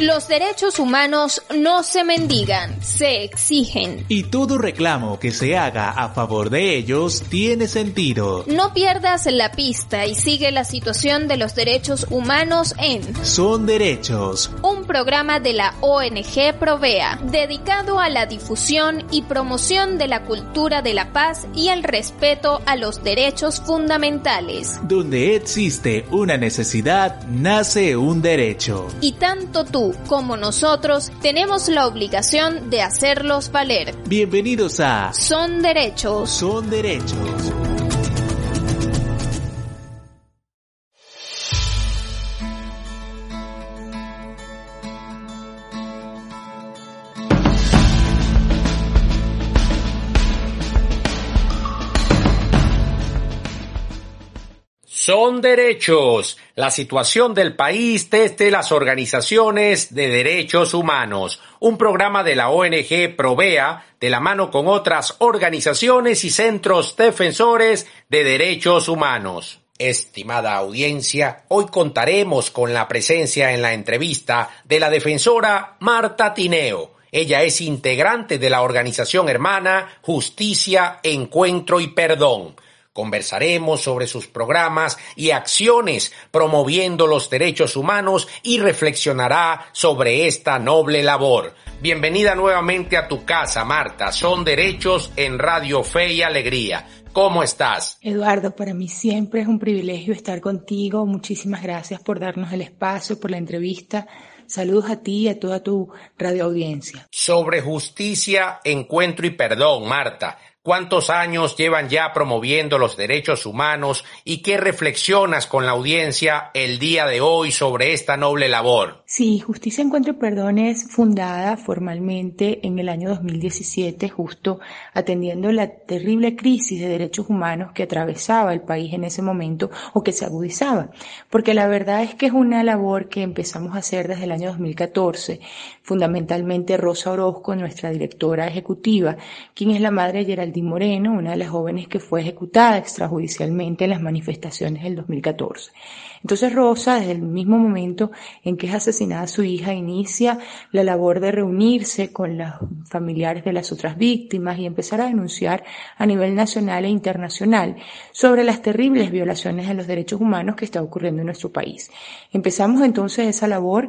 Los derechos humanos no se mendigan, se exigen. Y todo reclamo que se haga a favor de ellos tiene sentido. No pierdas la pista y sigue la situación de los derechos humanos en Son Derechos, un programa de la ONG Provea, dedicado a la difusión y promoción de la cultura de la paz y el respeto a los derechos fundamentales. donde existe una necesidad, nace un derecho. Y tanto tú como nosotros tenemos la obligación de hacerlos valer. Bienvenidos a Son derechos. Son Derechos. Son derechos. La situación del país desde las organizaciones de derechos humanos. Un programa de la ONG Provea de la mano con otras organizaciones y centros defensores de derechos humanos. Estimada audiencia, hoy contaremos con la presencia en la entrevista de la defensora Marta Tineo. Ella es integrante de la organización hermana Justicia, Encuentro y Perdón. Conversaremos sobre sus programas y acciones promoviendo los derechos humanos y reflexionará sobre esta noble labor. Bienvenida nuevamente a tu casa, Marta. Son derechos en Radio Fe y Alegría. ¿Cómo estás? Eduardo, para mí siempre es un privilegio estar contigo. Muchísimas gracias por darnos el espacio, por la entrevista. Saludos a ti y a toda tu radioaudiencia. Sobre justicia, encuentro y perdón, Marta. ¿Cuántos años llevan ya promoviendo los derechos humanos y qué reflexionas con la audiencia el día de hoy sobre esta noble labor? Sí, Justicia, Encuentro y Perdón es fundada formalmente en el año 2017, justo atendiendo la terrible crisis de derechos humanos que atravesaba el país en ese momento o que se agudizaba. Porque la verdad es que es una labor que empezamos a hacer desde el año 2014, fundamentalmente Rosa Orozco, nuestra directora ejecutiva, quien es la madre de Geraldine Moreno, una de las jóvenes que fue ejecutada extrajudicialmente en las manifestaciones del 2014. Entonces Rosa, desde el mismo momento en que es asesinada su hija, inicia la labor de reunirse con los familiares de las otras víctimas y empezar a denunciar a nivel nacional e internacional sobre las terribles violaciones de los derechos humanos que está ocurriendo en nuestro país. Empezamos entonces esa labor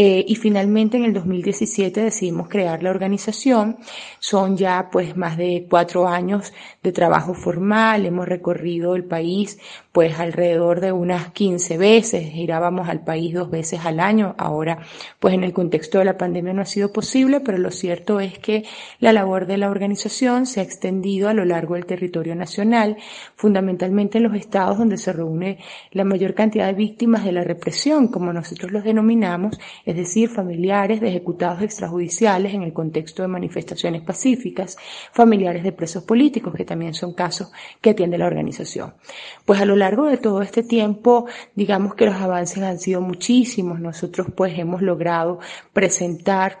eh, y finalmente en el 2017 decidimos crear la organización. Son ya pues más de cuatro años de trabajo formal. Hemos recorrido el país pues alrededor de unas 15 veces. Girábamos al país dos veces al año. Ahora pues en el contexto de la pandemia no ha sido posible, pero lo cierto es que la labor de la organización se ha extendido a lo largo del territorio nacional, fundamentalmente en los estados donde se reúne la mayor cantidad de víctimas de la represión, como nosotros los denominamos, es decir, familiares de ejecutados extrajudiciales en el contexto de manifestaciones pacíficas, familiares de presos políticos, que también son casos que atiende la organización. Pues a lo largo de todo este tiempo, digamos que los avances han sido muchísimos. Nosotros pues hemos logrado presentar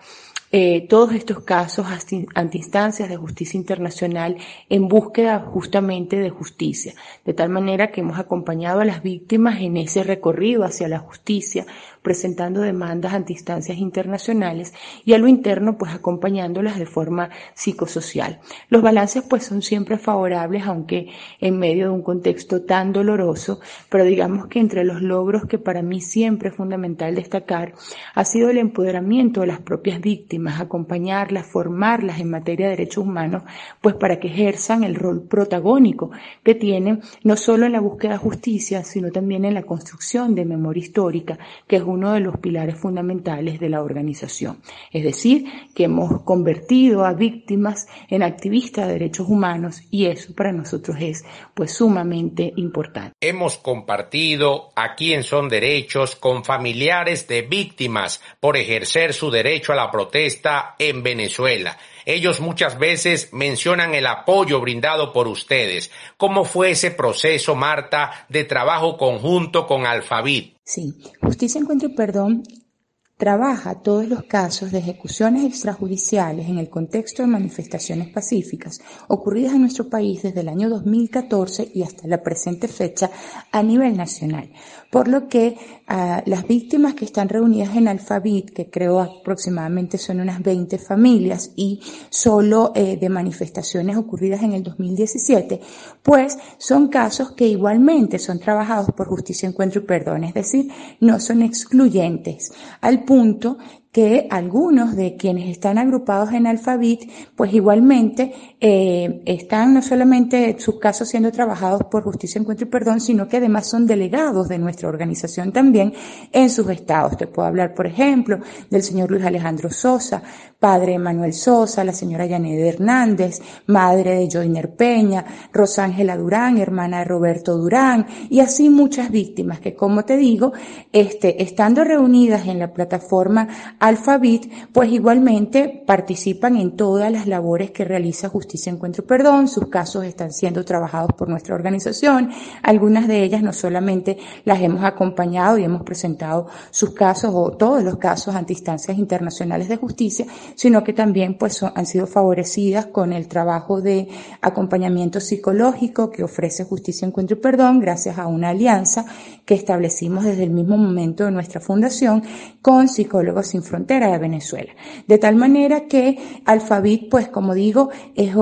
eh, todos estos casos ante instancias de justicia internacional en búsqueda justamente de justicia, de tal manera que hemos acompañado a las víctimas en ese recorrido hacia la justicia, presentando demandas ante instancias internacionales y a lo interno pues acompañándolas de forma psicosocial. Los balances pues son siempre favorables, aunque en medio de un contexto tan doloroso, pero digamos que entre los logros que para mí siempre es fundamental destacar ha sido el empoderamiento de las propias víctimas, acompañarlas, formarlas en materia de derechos humanos, pues para que ejerzan el rol protagónico que tienen no solo en la búsqueda de justicia, sino también en la construcción de memoria histórica, que es uno de los pilares fundamentales de la organización. Es decir, que hemos convertido a víctimas en activistas de derechos humanos y eso para nosotros es pues sumamente importante. Hemos compartido aquí en Son Derechos con familiares de víctimas por ejercer su derecho a la protesta en Venezuela. Ellos muchas veces mencionan el apoyo brindado por ustedes. ¿Cómo fue ese proceso, Marta, de trabajo conjunto con Alfabit? Sí, Justicia, Encuentro y Perdón trabaja todos los casos de ejecuciones extrajudiciales en el contexto de manifestaciones pacíficas ocurridas en nuestro país desde el año 2014 y hasta la presente fecha a nivel nacional. Por lo que ah, las víctimas que están reunidas en Alfabit, que creo aproximadamente son unas 20 familias y solo eh, de manifestaciones ocurridas en el 2017, pues son casos que igualmente son trabajados por justicia, encuentro y perdón, es decir, no son excluyentes, al punto que algunos de quienes están agrupados en Alfabit, pues igualmente eh, están no solamente sus casos siendo trabajados por Justicia, Encuentro y Perdón, sino que además son delegados de nuestra organización también en sus estados. Te puedo hablar, por ejemplo, del señor Luis Alejandro Sosa, padre Manuel Sosa, la señora Yaneda Hernández, madre de Joiner Peña, Rosángela Durán, hermana de Roberto Durán, y así muchas víctimas que, como te digo, este, estando reunidas en la plataforma Alfabit, pues igualmente participan en todas las labores que realiza Justicia Encuentro Perdón, sus casos están siendo trabajados por nuestra organización, algunas de ellas no solamente las hemos acompañado y hemos presentado sus casos o todos los casos ante instancias internacionales de justicia, sino que también pues han sido favorecidas con el trabajo de acompañamiento psicológico que ofrece Justicia Encuentro y Perdón gracias a una alianza que establecimos desde el mismo momento de nuestra fundación con Psicólogos Sin Frontera de Venezuela. De tal manera que Alfabit, pues como digo, es,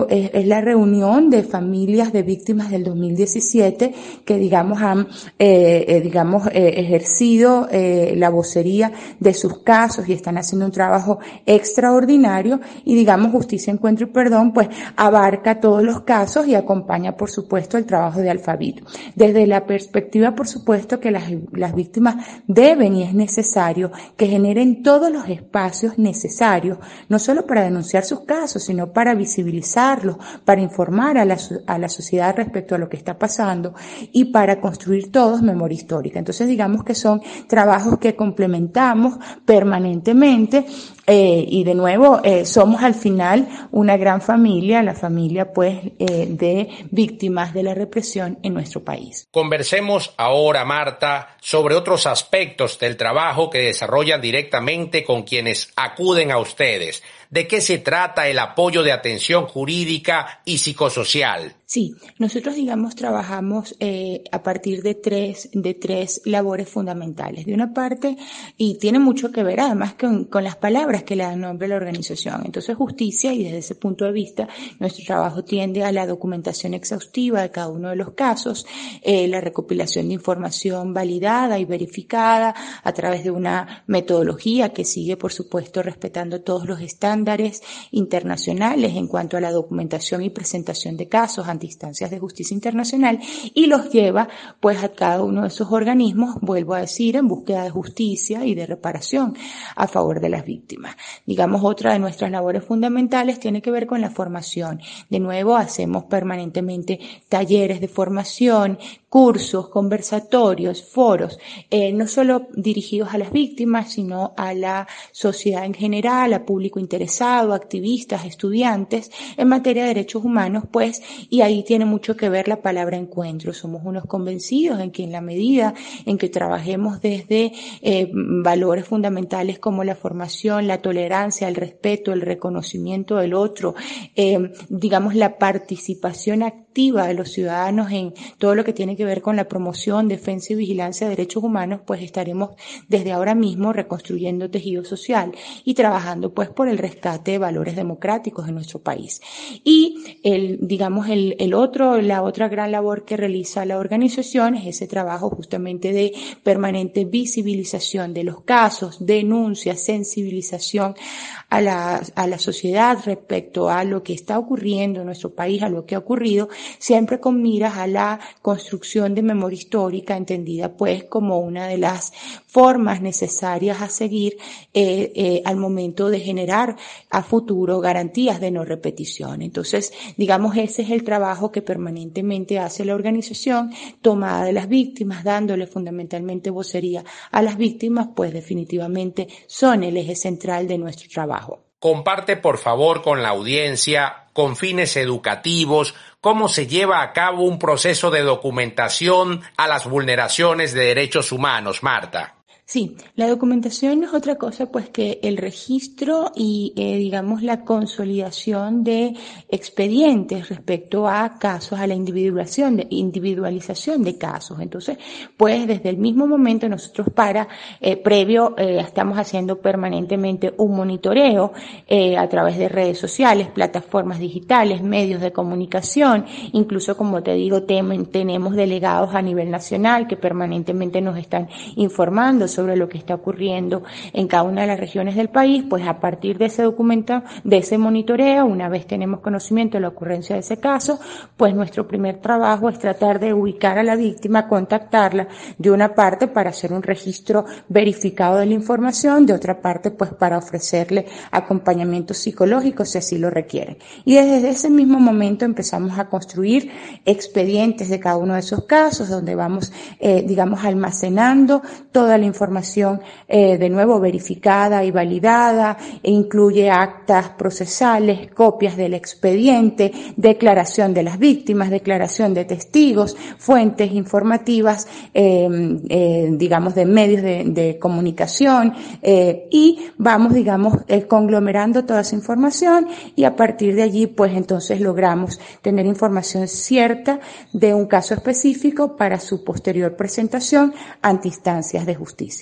la reunión de familias de víctimas del 2017 que digamos han, eh, eh, digamos, eh, ejercido la vocería de sus casos y están haciendo un trabajo extraordinario y digamos Justicia, Encuentro y Perdón, pues abarca todos los casos y acompaña, por supuesto, el trabajo de Alfabit. Desde la perspectiva, por supuesto, que las, las víctimas deben y es necesario que generen todos los espacios necesarios, no solo para denunciar sus casos, sino para visibilizarlos, para informar a la, a la sociedad respecto a lo que está pasando y para construir todos memoria histórica. Entonces digamos que son trabajos que complementamos permanentemente eh, y de nuevo, eh, somos al final una gran familia, la familia pues eh, de víctimas de la represión en nuestro país. Conversemos ahora, Marta, sobre otros aspectos del trabajo que desarrollan directamente con quienes acuden a ustedes. ¿De qué se trata el apoyo de atención jurídica y psicosocial? Sí, nosotros digamos trabajamos eh, a partir de tres, de tres labores fundamentales. De una parte, y tiene mucho que ver además con, con las palabras que le dan nombre a la organización. Entonces, justicia, y desde ese punto de vista, nuestro trabajo tiende a la documentación exhaustiva de cada uno de los casos, eh, la recopilación de información validada y verificada a través de una metodología que sigue, por supuesto, respetando todos los estándares internacionales en cuanto a la documentación y presentación de casos ante instancias de justicia internacional y los lleva pues a cada uno de esos organismos, vuelvo a decir, en búsqueda de justicia y de reparación a favor de las víctimas. Digamos, otra de nuestras labores fundamentales tiene que ver con la formación. De nuevo, hacemos permanentemente talleres de formación, cursos, conversatorios, foros, eh, no solo dirigidos a las víctimas, sino a la sociedad en general, a público interesado, activistas, estudiantes en materia de derechos humanos, pues, y ahí tiene mucho que ver la palabra encuentro. Somos unos convencidos en que en la medida en que trabajemos desde eh, valores fundamentales como la formación, la tolerancia, el respeto, el reconocimiento del otro, eh, digamos la participación activa de los ciudadanos en todo lo que tiene que ver con la promoción, defensa y vigilancia de derechos humanos, pues estaremos desde ahora mismo reconstruyendo tejido social y trabajando pues por el rescate de valores democráticos en nuestro país. Y el, digamos, el, el otro, la otra gran labor que realiza la organización es ese trabajo justamente de permanente visibilización de los casos, denuncia, sensibilización a la, a la sociedad respecto a lo que está ocurriendo en nuestro país, a lo que ha ocurrido, siempre con miras a la construcción de memoria histórica, entendida pues como una de las formas necesarias a seguir eh, eh, al momento de generar a futuro garantías de no repetición. Entonces, digamos, ese es el trabajo que permanentemente hace la organización, tomada de las víctimas, dándole fundamentalmente vocería a las víctimas, pues definitivamente son el eje central de nuestro trabajo. Comparte por favor con la audiencia, con fines educativos, cómo se lleva a cabo un proceso de documentación a las vulneraciones de derechos humanos, Marta. Sí, la documentación es otra cosa pues que el registro y eh, digamos la consolidación de expedientes respecto a casos, a la individualización de, individualización de casos. Entonces, pues desde el mismo momento nosotros para, eh, previo, eh, estamos haciendo permanentemente un monitoreo a través de redes sociales, plataformas digitales, medios de comunicación, incluso como te digo, tenemos delegados a nivel nacional que permanentemente nos están informando sobre lo que está ocurriendo en cada una de las regiones del país, pues a partir de ese documento, de ese monitoreo, una vez tenemos conocimiento de la ocurrencia de ese caso, pues nuestro primer trabajo es tratar de ubicar a la víctima, contactarla de una parte para hacer un registro verificado de la información, de otra parte pues para ofrecerle acompañamiento psicológico si así lo requiere. Y desde ese mismo momento empezamos a construir expedientes de cada uno de esos casos, donde vamos, eh, digamos, almacenando toda la información eh, de nuevo verificada y validada, e incluye actas procesales, copias del expediente, declaración de las víctimas, declaración de testigos, fuentes informativas, eh, eh, digamos, de medios de, de comunicación, y vamos, digamos, conglomerando toda esa información y a partir de allí, pues entonces logramos tener información cierta de un caso específico para su posterior presentación ante instancias de justicia.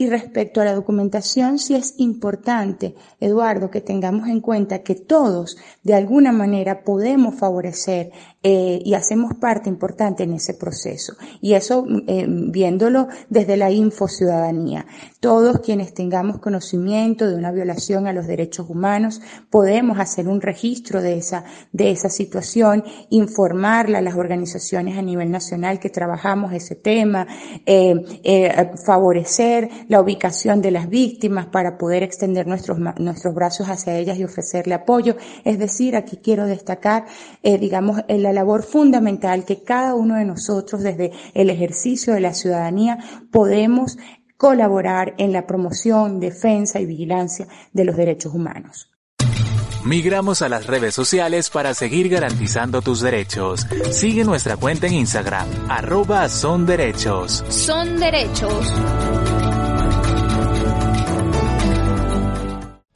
Y respecto a la documentación, sí es importante, Eduardo, que tengamos en cuenta que todos, de alguna manera, podemos favorecer eh, y hacemos parte importante en ese proceso. Y eso eh, viéndolo desde la infociudadanía. Todos quienes tengamos conocimiento de una violación a los derechos humanos, podemos hacer un registro de esa, de esa situación, informarla a las organizaciones a nivel nacional que trabajamos ese tema, eh, favorecer la ubicación de las víctimas para poder extender nuestros, nuestros brazos hacia ellas y ofrecerle apoyo. Es decir, aquí quiero destacar, digamos, el la labor fundamental que cada uno de nosotros desde el ejercicio de la ciudadanía podemos colaborar en la promoción, defensa y vigilancia de los derechos humanos. Migramos a las redes sociales para seguir garantizando tus derechos. Sigue nuestra cuenta en Instagram, arroba son derechos. Son derechos.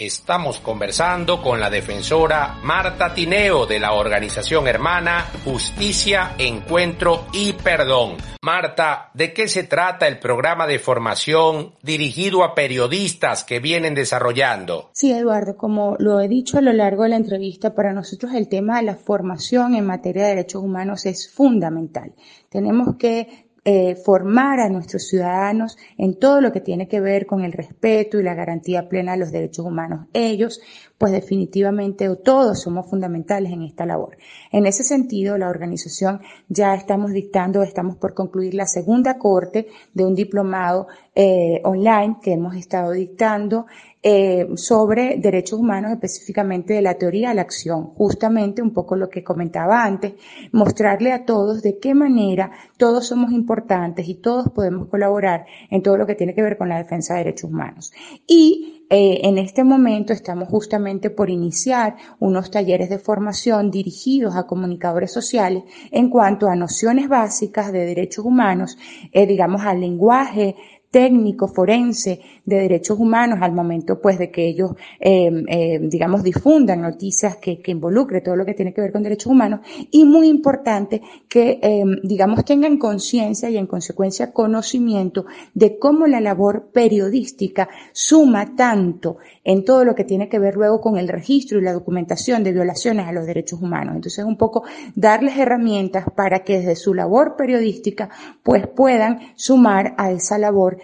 Estamos conversando con la defensora Marta Tineo de la organización hermana Justicia, Encuentro y Perdón. Marta, ¿de qué se trata el programa de formación dirigido a periodistas que vienen desarrollando? Sí, Eduardo, como lo he dicho a lo largo de la entrevista, para nosotros el tema de la formación en materia de derechos humanos es fundamental. Tenemos que eh, formar a nuestros ciudadanos en todo lo que tiene que ver con el respeto y la garantía plena de los derechos humanos. Ellos, pues definitivamente todos somos fundamentales en esta labor. En ese sentido, la organización ya estamos dictando, estamos por concluir la segunda corte de un diplomado eh, online que hemos estado dictando eh, sobre derechos humanos, específicamente de la teoría a la acción, justamente un poco lo que comentaba antes, mostrarle a todos de qué manera todos somos importantes y todos podemos colaborar en todo lo que tiene que ver con la defensa de derechos humanos. Y eh, en este momento estamos justamente por iniciar unos talleres de formación dirigidos a comunicadores sociales en cuanto a nociones básicas de derechos humanos, eh, digamos al lenguaje técnico forense de derechos humanos al momento pues de que ellos eh, eh, digamos difundan noticias que, que involucre todo lo que tiene que ver con derechos humanos y muy importante que eh, digamos tengan conciencia y en consecuencia conocimiento de cómo la labor periodística suma tanto en todo lo que tiene que ver luego con el registro y la documentación de violaciones a los derechos humanos. Entonces un poco darles herramientas para que desde su labor periodística pues puedan sumar a esa labor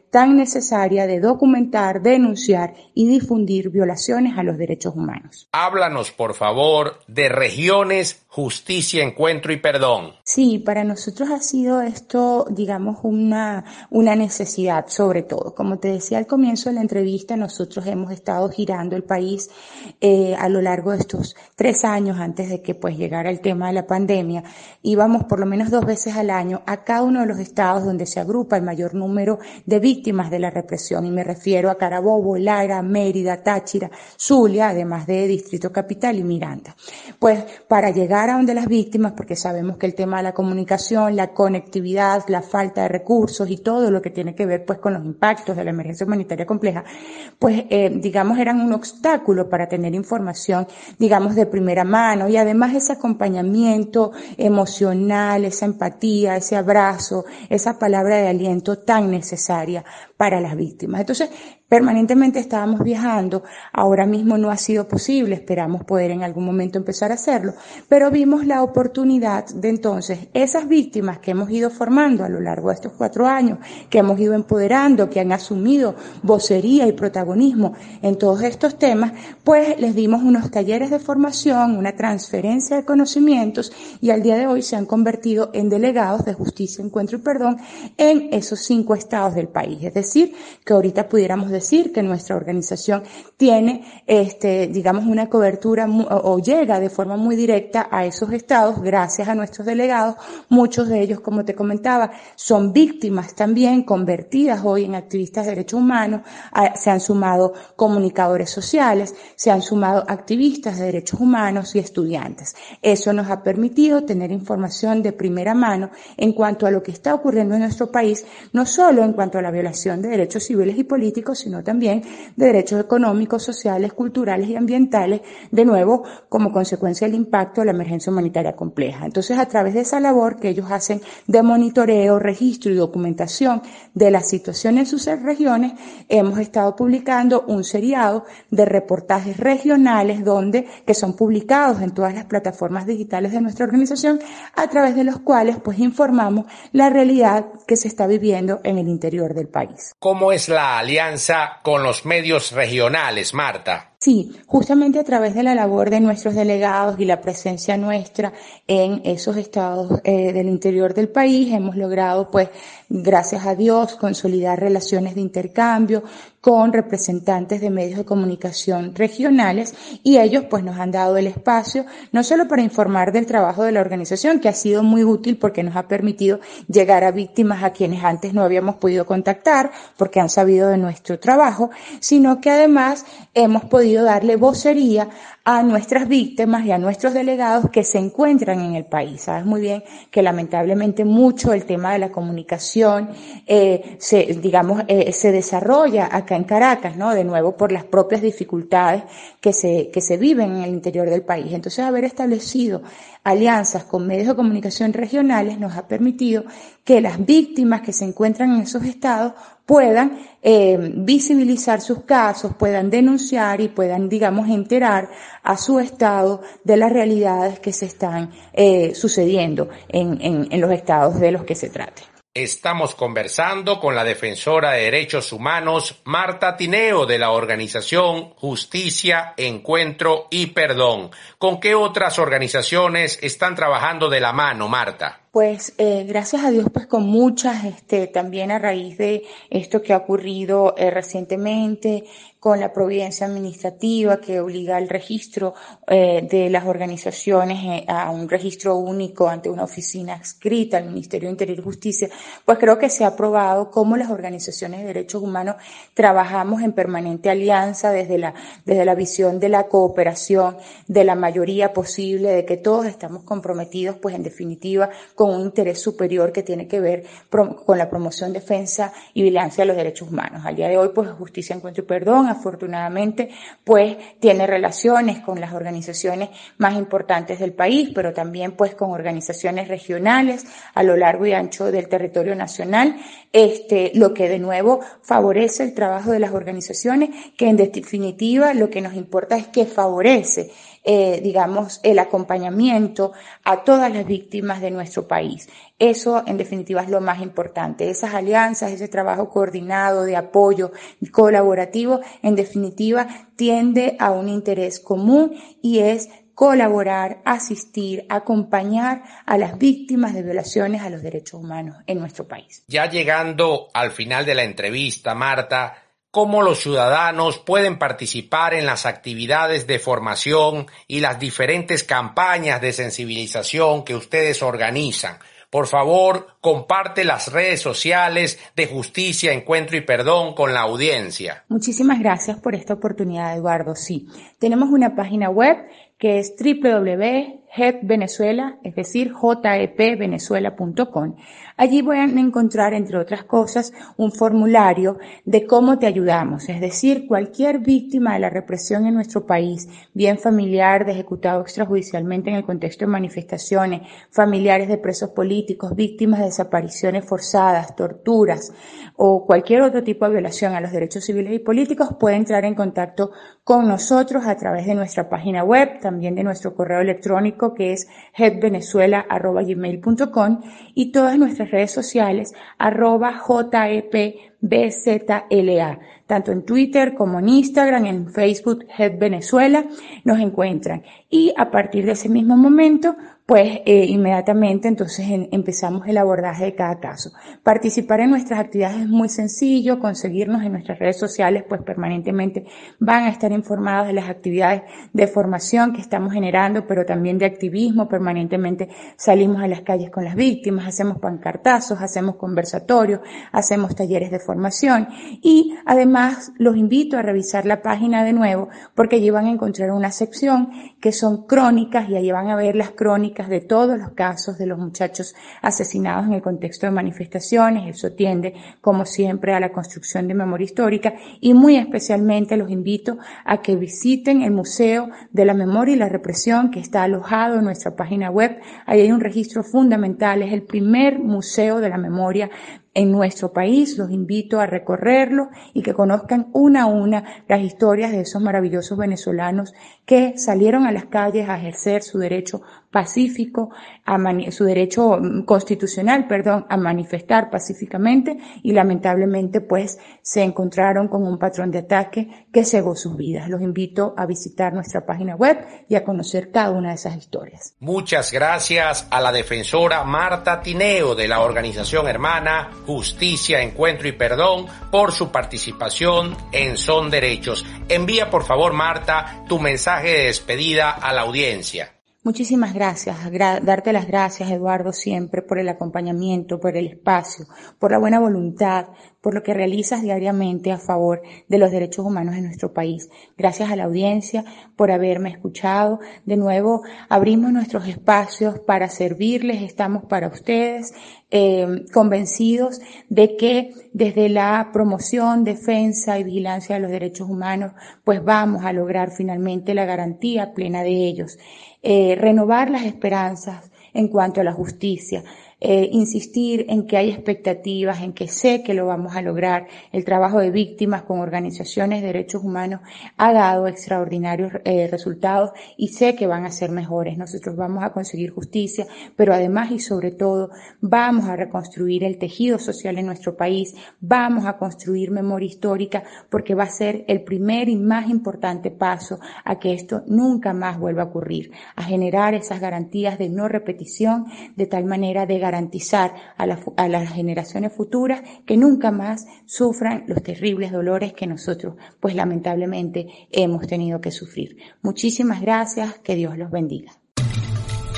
tan necesaria de documentar, denunciar y difundir violaciones a los derechos humanos. Háblanos, por favor, de regiones, justicia, encuentro y perdón. Sí, para nosotros ha sido esto, digamos, una, una necesidad sobre todo. Como te decía al comienzo de la entrevista, nosotros hemos estado girando el país eh, a lo largo de estos tres años antes de que pues llegara el tema de la pandemia. Íbamos por lo menos dos veces al año a cada uno de los estados donde se agrupa el mayor número de víctimas víctimas de la represión, y me refiero a Carabobo, Lara, Mérida, Táchira, Zulia, además de Distrito Capital y Miranda. Pues para llegar a donde las víctimas, porque sabemos que el tema de la comunicación, la conectividad, la falta de recursos y todo lo que tiene que ver pues con los impactos de la emergencia humanitaria compleja, pues eh, digamos eran un obstáculo para tener información, digamos, de primera mano y además ese acompañamiento emocional, esa empatía, ese abrazo, esa palabra de aliento tan necesaria para las víctimas. Entonces, permanentemente estábamos viajando, ahora mismo no ha sido posible, esperamos poder en algún momento empezar a hacerlo, pero vimos la oportunidad de entonces esas víctimas que hemos ido formando a lo largo de estos cuatro años, que hemos ido empoderando, que han asumido vocería y protagonismo en todos estos temas, pues les dimos unos talleres de formación, una transferencia de conocimientos y al día de hoy se han convertido en delegados de justicia, encuentro y perdón en esos cinco estados del país. Es decir, que ahorita pudiéramos decir decir que nuestra organización tiene, este, digamos, una cobertura o, llega de forma muy directa a esos estados gracias a nuestros delegados. Muchos de ellos, como te comentaba, son víctimas también convertidas hoy en activistas de derechos humanos. se han sumado comunicadores sociales, se han sumado activistas de derechos humanos y estudiantes. Eso nos ha permitido tener información de primera mano en cuanto a lo que está ocurriendo en nuestro país, no solo en cuanto a la violación de derechos civiles y políticos, sino también de derechos económicos, sociales, culturales y ambientales, de nuevo, como consecuencia del impacto de la emergencia humanitaria compleja. Entonces, a través de esa labor que ellos hacen de monitoreo, registro y documentación de la situación en sus regiones, hemos estado publicando un seriado de reportajes regionales donde, que son publicados en todas las plataformas digitales de nuestra organización, a través de los cuales pues informamos la realidad que se está viviendo en el interior del país. ¿Cómo es la alianza con los medios regionales, Marta? Sí, justamente a través de la labor de nuestros delegados y la presencia nuestra en esos estados eh, del interior del país, hemos logrado, pues, gracias a Dios, consolidar relaciones de intercambio con representantes de medios de comunicación regionales y ellos, pues, nos han dado el espacio, no solo para informar del trabajo de la organización, que ha sido muy útil porque nos ha permitido llegar a víctimas a quienes antes no habíamos podido contactar porque han sabido de nuestro trabajo, sino que además hemos podido darle vocería a nuestras víctimas y a nuestros delegados que se encuentran en el país. Sabes muy bien que lamentablemente mucho el tema de la comunicación eh, se, digamos, eh, se desarrolla acá en Caracas, ¿no? De nuevo por las propias dificultades que se, que se viven en el interior del país. Entonces haber establecido alianzas con medios de comunicación regionales nos ha permitido que las víctimas que se encuentran en esos estados puedan eh, visibilizar sus casos, puedan denunciar y puedan, digamos, enterar a su estado de las realidades que se están eh, sucediendo en, en, en los estados de los que se trate. Estamos conversando con la defensora de derechos humanos Marta Tineo de la organización Justicia, Encuentro y Perdón. ¿Con qué otras organizaciones están trabajando de la mano, Marta? Pues eh, gracias a Dios, pues con muchas, este, también a raíz de esto que ha ocurrido eh, recientemente con la providencia administrativa que obliga al registro eh, de las organizaciones eh, a un registro único ante una oficina escrita al Ministerio de Interior y Justicia, pues creo que se ha probado cómo las organizaciones de derechos humanos trabajamos en permanente alianza desde la, desde la visión de la cooperación, de la mayoría posible, de que todos estamos comprometidos, pues en definitiva, con un interés superior que tiene que ver con la promoción, defensa y vigilancia de los derechos humanos. Al día de hoy, pues justicia, encuentro y perdón, afortunadamente, pues tiene relaciones con las organizaciones más importantes del país, pero también pues con organizaciones regionales a lo largo y ancho del territorio nacional, este, lo que de nuevo favorece el trabajo de las organizaciones, que en definitiva lo que nos importa es que favorece eh, digamos, el acompañamiento a todas las víctimas de nuestro país. Eso, en definitiva, es lo más importante. Esas alianzas, ese trabajo coordinado de apoyo colaborativo, en definitiva, tiende a un interés común y es colaborar, asistir, acompañar a las víctimas de violaciones a los derechos humanos en nuestro país. Ya llegando al final de la entrevista, Marta, cómo los ciudadanos pueden participar en las actividades de formación y las diferentes campañas de sensibilización que ustedes organizan. Por favor, comparte las redes sociales de Justicia, Encuentro y Perdón con la audiencia. Muchísimas gracias por esta oportunidad, Eduardo. Sí, tenemos una página web que es www.headvenezuela, es decir, jepvenezuela.com. Allí van a encontrar, entre otras cosas, un formulario de cómo te ayudamos, es decir, cualquier víctima de la represión en nuestro país, bien familiar de ejecutado extrajudicialmente en el contexto de manifestaciones, familiares de presos políticos, víctimas de desapariciones forzadas, torturas o cualquier otro tipo de violación a los derechos civiles y políticos, puede entrar en contacto con nosotros a través de nuestra página web, también de nuestro correo electrónico que es headvenezuela.gmail.com y todas nuestras redes sociales, arroba JEPBZLA. Tanto en Twitter como en Instagram, en Facebook, Head Venezuela, nos encuentran. Y a partir de ese mismo momento, pues eh, inmediatamente entonces empezamos el abordaje de cada caso. Participar en nuestras actividades es muy sencillo, conseguirnos en nuestras redes sociales, pues permanentemente van a estar informados de las actividades de formación que estamos generando, pero también de activismo, permanentemente salimos a las calles con las víctimas, hacemos pancartazos, hacemos conversatorios, hacemos talleres de formación y además los invito a revisar la página de nuevo porque allí van a encontrar una sección que son crónicas y allí van a ver las crónicas de todos los casos de los muchachos asesinados en el contexto de manifestaciones. Eso tiende, como siempre, a la construcción de memoria histórica y muy especialmente los invito a que visiten el Museo de la Memoria y la Represión que está alojado en nuestra página web. Ahí hay un registro fundamental. Es el primer museo de la memoria en nuestro país. Los invito a recorrerlo y que conozcan una a una las historias de esos maravillosos venezolanos que salieron a las calles a ejercer su derecho pacífico, a su derecho mm, constitucional, perdón, a manifestar pacíficamente y lamentablemente pues se encontraron con un patrón de ataque que cegó sus vidas. Los invito a visitar nuestra página web y a conocer cada una de esas historias. Muchas gracias a la defensora Marta Tineo de la organización hermana Justicia, Encuentro y Perdón por su participación en Son Derechos. Envía por favor Marta tu mensaje de despedida a la audiencia. Muchísimas gracias, darte las gracias Eduardo siempre por el acompañamiento, por el espacio, por la buena voluntad, por lo que realizas diariamente a favor de los derechos humanos en nuestro país. Gracias a la audiencia por haberme escuchado. De nuevo, abrimos nuestros espacios para servirles, estamos para ustedes, eh, convencidos de que desde la promoción, defensa y vigilancia de los derechos humanos, pues vamos a lograr finalmente la garantía plena de ellos. Eh, renovar las esperanzas en cuanto a la justicia, eh, insistir en que hay expectativas, en que sé que lo vamos a lograr. El trabajo de víctimas con organizaciones de derechos humanos ha dado extraordinarios eh, resultados y sé que van a ser mejores. Nosotros vamos a conseguir justicia, pero además y sobre todo vamos a reconstruir el tejido social en nuestro país, vamos a construir memoria histórica porque va a ser el primer y más importante paso a que esto nunca más vuelva a ocurrir, a generar esas garantías de no repetición de tal manera de garantizar a, a las generaciones futuras que nunca más sufran los terribles dolores que nosotros, pues lamentablemente, hemos tenido que sufrir. Muchísimas gracias, que Dios los bendiga.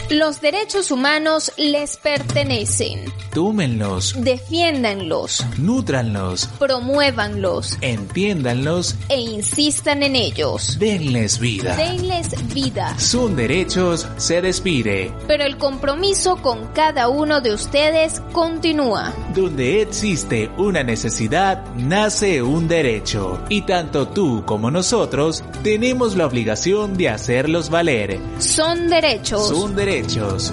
Los derechos humanos les pertenecen. Túmenlos. Defiéndanlos. Nútranlos. Promuévanlos. Entiéndanlos. E insistan en ellos. Denles vida. Denles vida. Son derechos, se despide. Pero el compromiso con cada uno de ustedes continúa. Donde existe una necesidad, nace un derecho. Y tanto tú como nosotros tenemos la obligación de hacerlos valer. Son derechos. Son derechos. 就是。